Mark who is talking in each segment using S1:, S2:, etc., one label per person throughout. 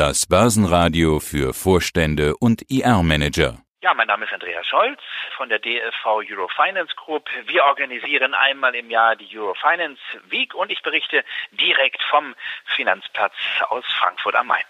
S1: Das Börsenradio für Vorstände und IR-Manager.
S2: Ja, mein Name ist Andreas Scholz von der DFV Eurofinance Group. Wir organisieren einmal im Jahr die Eurofinance Week und ich berichte direkt vom Finanzplatz aus Frankfurt am Main.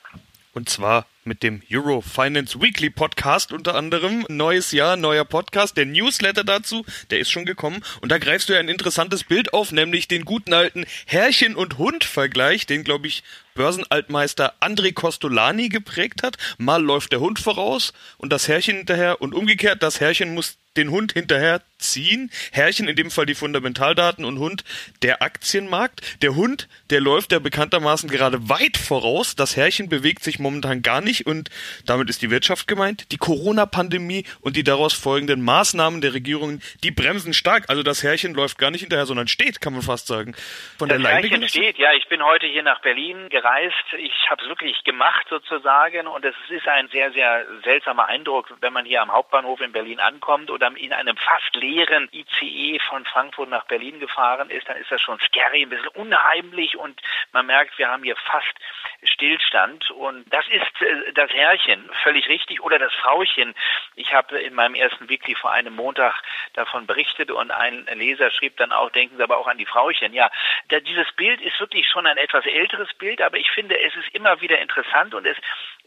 S3: Und zwar mit dem Euro Finance Weekly Podcast unter anderem. Neues Jahr, neuer Podcast, der Newsletter dazu, der ist schon gekommen. Und da greifst du ja ein interessantes Bild auf, nämlich den guten alten Herrchen- und Hund-Vergleich, den, glaube ich, Börsenaltmeister André Costolani geprägt hat. Mal läuft der Hund voraus und das Herrchen hinterher und umgekehrt, das Herrchen muss den Hund hinterher ziehen. Herrchen in dem Fall die Fundamentaldaten und Hund der Aktienmarkt. Der Hund, der läuft ja bekanntermaßen gerade weit voraus. Das Herrchen bewegt sich momentan gar nicht und damit ist die Wirtschaft gemeint. Die Corona-Pandemie und die daraus folgenden Maßnahmen der Regierungen, die bremsen stark. Also das Herrchen läuft gar nicht hinterher, sondern steht, kann man fast sagen.
S2: Von das der Herrchen steht, ja. Ich bin heute hier nach Berlin gereist. Ich habe es wirklich gemacht sozusagen und es ist ein sehr, sehr seltsamer Eindruck, wenn man hier am Hauptbahnhof in Berlin ankommt oder in einem fast leeren ICE von Frankfurt nach Berlin gefahren ist, dann ist das schon scary, ein bisschen unheimlich und man merkt, wir haben hier fast Stillstand und das ist äh, das Herrchen, völlig richtig, oder das Frauchen. Ich habe in meinem ersten Weekly vor einem Montag davon berichtet und ein Leser schrieb dann auch, denken Sie aber auch an die Frauchen. Ja, dieses Bild ist wirklich schon ein etwas älteres Bild, aber ich finde, es ist immer wieder interessant und es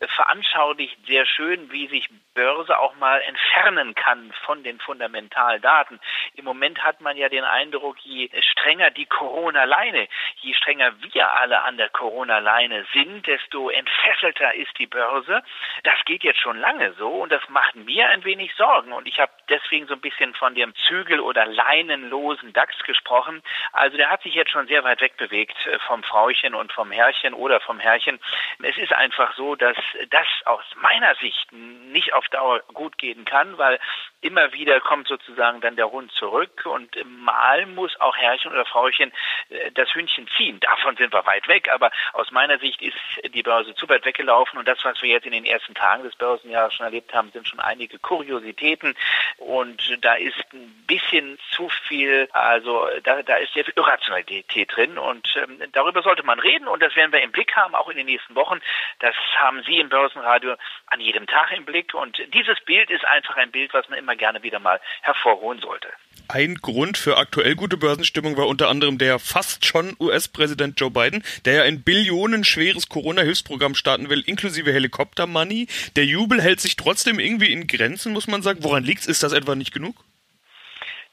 S2: veranschaulicht sehr schön, wie sich Börse auch mal entfernen kann von den Fundamentaldaten. Im Moment hat man ja den Eindruck, je strenger die Corona-Leine, je strenger wir alle an der Corona-Leine sind, desto entfesselter ist die Börse. Das geht jetzt schon lange so und das macht mir ein wenig Sorgen. Und ich habe deswegen so ein bisschen von dem Zügel- oder leinenlosen DAX gesprochen. Also der hat sich jetzt schon sehr weit wegbewegt äh, vom Frauchen und vom Herrchen oder vom Herrchen. Es ist einfach so, dass das aus meiner Sicht nicht auf Dauer gut gehen kann, weil immer wieder kommt sozusagen dann der Hund zurück und mal muss auch Herrchen oder Frauchen äh, das Hündchen ziehen. Davon sind wir weit weg, aber aus meiner Sicht ist die Börse zu weit weggelaufen und das, was wir jetzt in den ersten Tagen des Börsenjahres schon erlebt haben, sind schon einige Kuriositäten und da ist ein bisschen zu viel, also da, da ist sehr viel Irrationalität drin und ähm, darüber sollte man reden und das werden wir im Blick haben, auch in den nächsten Wochen. Das haben Sie im Börsenradio an jedem Tag im Blick und dieses Bild ist einfach ein Bild, was man immer gerne wieder mal hervorholen sollte.
S3: Ein Grund für aktuell gute Börsenstimmung war unter anderem der fast schon US-Präsident Joe Biden, der ja ein billionenschweres Corona-Hilfsprogramm starten will, inklusive Helikopter-Money. Der Jubel hält sich trotzdem irgendwie in Grenzen, muss man sagen. Woran liegt es? Ist das etwa nicht genug?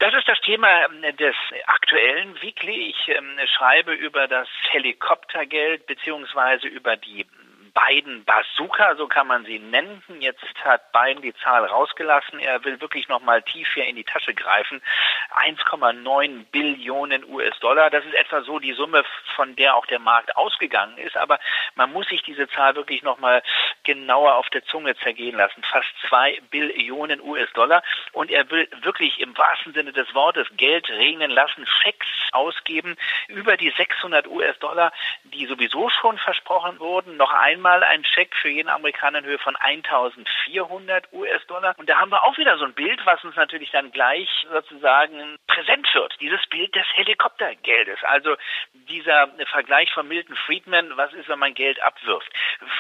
S2: Das ist das Thema ähm, des aktuellen Weekly. Ich ähm, schreibe über das Helikoptergeld beziehungsweise über die beiden Bazooka, so kann man sie nennen. Jetzt hat Biden die Zahl rausgelassen. Er will wirklich nochmal tief hier in die Tasche greifen. 1,9 Billionen US-Dollar. Das ist etwa so die Summe, von der auch der Markt ausgegangen ist. Aber man muss sich diese Zahl wirklich nochmal genauer auf der Zunge zergehen lassen. Fast zwei Billionen US-Dollar. Und er will wirklich im wahrsten Sinne des Wortes Geld regnen lassen, Schecks ausgeben über die 600 US-Dollar, die sowieso schon versprochen wurden. Noch ein einmal ein Scheck für jeden Amerikaner in Höhe von 1400 US-Dollar. Und da haben wir auch wieder so ein Bild, was uns natürlich dann gleich sozusagen präsent wird. Dieses Bild des Helikoptergeldes. Also dieser Vergleich von Milton Friedman, was ist, wenn man Geld abwirft?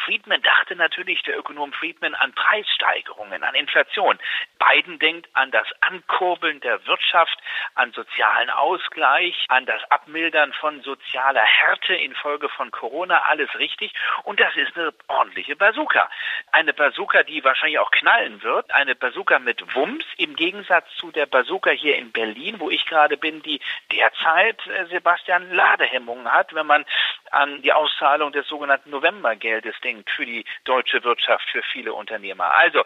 S2: Friedman dachte natürlich, der Ökonom Friedman, an Preissteigerungen, an Inflation. Biden denkt an das Ankurbeln der Wirtschaft, an sozialen Ausgleich, an das Abmildern von sozialer Härte infolge von Corona. Alles richtig. Und das ist eine ordentliche Bazooka. Eine Bazooka, die wahrscheinlich auch knallen wird. Eine Bazooka mit Wumms im Gegensatz zu der Bazooka hier in Berlin, wo ich gerade bin, die derzeit äh, Sebastian Ladehemmungen hat, wenn man an die Auszahlung des sogenannten Novembergeldes denkt für die deutsche Wirtschaft, für viele Unternehmer. Also,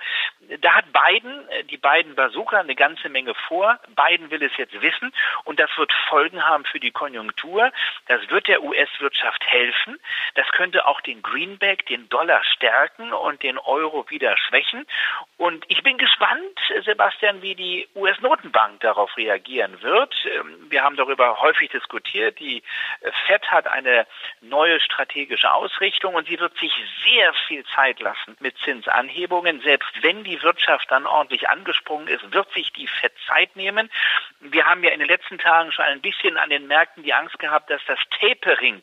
S2: da hat Biden, äh, die beiden Bazooka, eine ganze Menge vor. Biden will es jetzt wissen und das wird Folgen haben für die Konjunktur. Das wird der US-Wirtschaft helfen. Das könnte auch den Greenback den Dollar stärken und den Euro wieder schwächen. Und ich bin gespannt, Sebastian, wie die US-Notenbank darauf reagieren wird. Ähm, wir haben darüber häufig diskutiert. Die Fed hat eine neue strategische Ausrichtung und sie wird sich sehr viel Zeit lassen mit Zinsanhebungen. Selbst wenn die Wirtschaft dann ordentlich angesprungen ist, wird sich die Fed Zeit nehmen. Wir haben ja in den letzten Tagen schon ein bisschen bisschen an den Märkten die Angst gehabt, dass das Tapering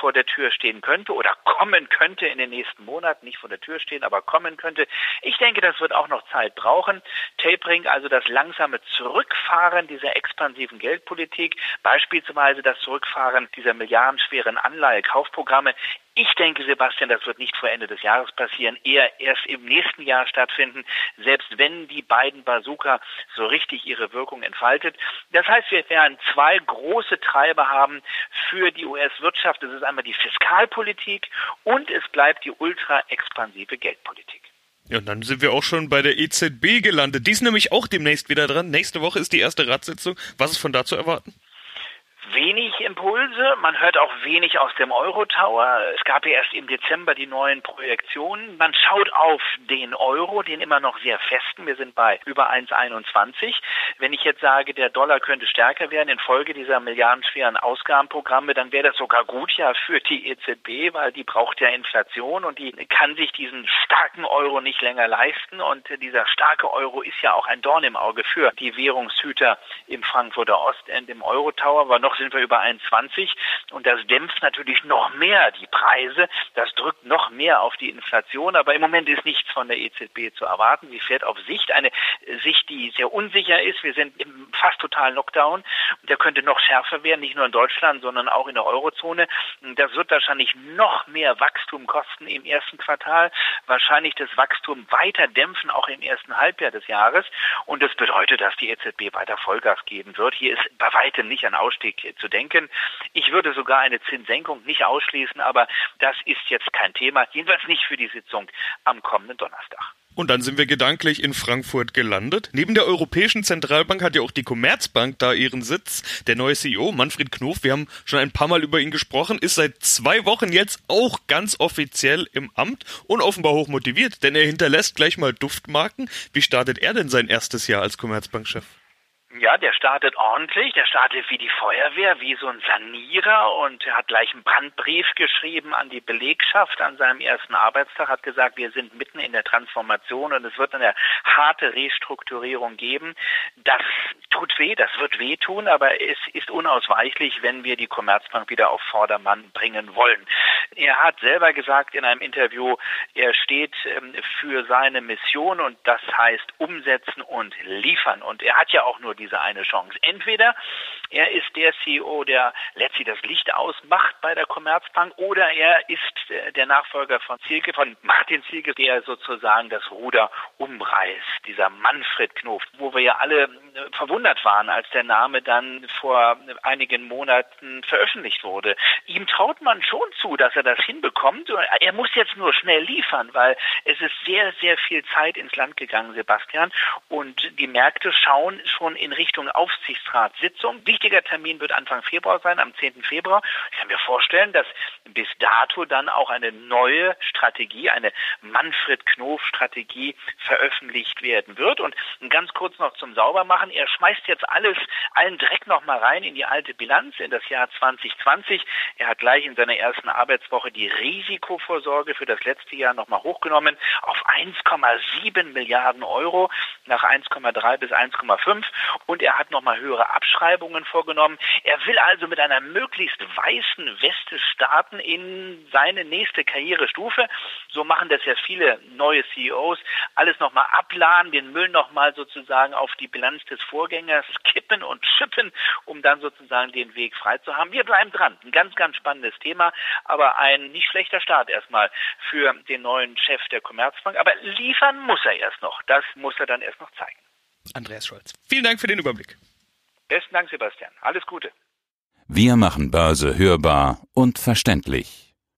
S2: vor der Tür stehen könnte oder kommen könnte in den nächsten Monaten, nicht vor der Tür stehen, aber kommen könnte. Ich denke, das wird auch noch Zeit brauchen. Tapering, also das langsame Zurückfahren dieser expansiven Geldpolitik, beispielsweise das Zurückfahren dieser milliardenschweren Anleihekaufprogramme. Ich denke, Sebastian, das wird nicht vor Ende des Jahres passieren, eher erst im nächsten Jahr stattfinden, selbst wenn die beiden Bazooka so richtig ihre Wirkung entfaltet. Das heißt, wir werden zwei große Treiber haben für die US-Wirtschaft. Das ist einmal die Fiskalpolitik und es bleibt die ultra expansive Geldpolitik.
S3: Ja, und dann sind wir auch schon bei der EZB gelandet. Die ist nämlich auch demnächst wieder dran. Nächste Woche ist die erste Ratssitzung. Was ist von da zu erwarten?
S2: Wenig Impulse, man hört auch wenig aus dem Euro-Tower. Es gab ja erst im Dezember die neuen Projektionen. Man schaut auf den Euro, den immer noch sehr festen. Wir sind bei über 1,21. Wenn ich jetzt sage, der Dollar könnte stärker werden infolge dieser milliardenschweren Ausgabenprogramme, dann wäre das sogar gut ja für die EZB, weil die braucht ja Inflation und die kann sich diesen starken Euro nicht länger leisten. Und dieser starke Euro ist ja auch ein Dorn im Auge für die Währungshüter im Frankfurter Ostend. Im Euro-Tower noch sind wir über 21 und das dämpft natürlich noch mehr die Preise. Das drückt noch mehr auf die Inflation. Aber im Moment ist nichts von der EZB zu erwarten. Sie fährt auf Sicht, eine Sicht, die sehr unsicher ist. Wir sind im fast totalen Lockdown. Der könnte noch schärfer werden, nicht nur in Deutschland, sondern auch in der Eurozone. Das wird wahrscheinlich noch mehr Wachstum kosten im ersten Quartal. Wahrscheinlich das Wachstum weiter dämpfen, auch im ersten Halbjahr des Jahres. Und das bedeutet, dass die EZB weiter Vollgas geben wird. Hier ist bei weitem nicht ein Ausstieg zu denken. Ich würde sogar eine Zinssenkung nicht ausschließen, aber das ist jetzt kein Thema, jedenfalls nicht für die Sitzung am kommenden Donnerstag.
S3: Und dann sind wir gedanklich in Frankfurt gelandet. Neben der Europäischen Zentralbank hat ja auch die Commerzbank da ihren Sitz. Der neue CEO, Manfred Knof, wir haben schon ein paar Mal über ihn gesprochen, ist seit zwei Wochen jetzt auch ganz offiziell im Amt und offenbar hoch motiviert, denn er hinterlässt gleich mal Duftmarken. Wie startet er denn sein erstes Jahr als Commerzbankchef?
S2: Ja, der startet ordentlich, der startet wie die Feuerwehr, wie so ein Sanierer und er hat gleich einen Brandbrief geschrieben an die Belegschaft an seinem ersten Arbeitstag, hat gesagt, wir sind mitten in der Transformation und es wird eine harte Restrukturierung geben. Das tut weh, das wird wehtun, aber es ist unausweichlich, wenn wir die Commerzbank wieder auf Vordermann bringen wollen. Er hat selber gesagt in einem Interview, er steht ähm, für seine Mission und das heißt umsetzen und liefern und er hat ja auch nur diese eine Chance. Entweder er ist der CEO, der letztlich das Licht ausmacht bei der Commerzbank, oder er ist der Nachfolger von Zielke, von Martin Zielke, der sozusagen das Ruder umreißt. Dieser Manfred Knof, wo wir ja alle verwundert waren, als der Name dann vor einigen Monaten veröffentlicht wurde. Ihm traut man schon zu, dass er das hinbekommt. Er muss jetzt nur schnell liefern, weil es ist sehr, sehr viel Zeit ins Land gegangen, Sebastian. Und die Märkte schauen schon in Richtung Aufsichtsratssitzung. Wichtiger Termin wird Anfang Februar sein, am 10. Februar. Ich kann mir vorstellen, dass bis dato dann auch eine neue Strategie, eine Manfred Knof Strategie veröffentlicht werden wird. Und ganz kurz noch zum Saubermachen. Er schmeißt jetzt alles, allen Dreck noch mal rein in die alte Bilanz, in das Jahr 2020. Er hat gleich in seiner ersten Arbeitswoche die Risikovorsorge für das letzte Jahr noch mal hochgenommen auf 1,7 Milliarden Euro nach 1,3 bis 1,5 und er hat nochmal höhere Abschreibungen vorgenommen. Er will also mit einer möglichst weißen Weste starten in seine nächste Karrierestufe. So machen das ja viele neue CEOs. Alles nochmal abladen, den Müll nochmal sozusagen auf die Bilanz des Vorgängers kippen und schippen, um dann sozusagen den Weg frei zu haben. Wir bleiben dran. Ein ganz, ganz spannendes Thema, aber ein nicht schlechter Start erstmal für den neuen Chef der Commerzbank. Aber liefern muss er erst noch. Das muss er dann erst noch zeigen.
S3: Andreas Scholz. Vielen Dank für den Überblick.
S2: Besten Dank, Sebastian. Alles Gute.
S1: Wir machen Börse hörbar und verständlich.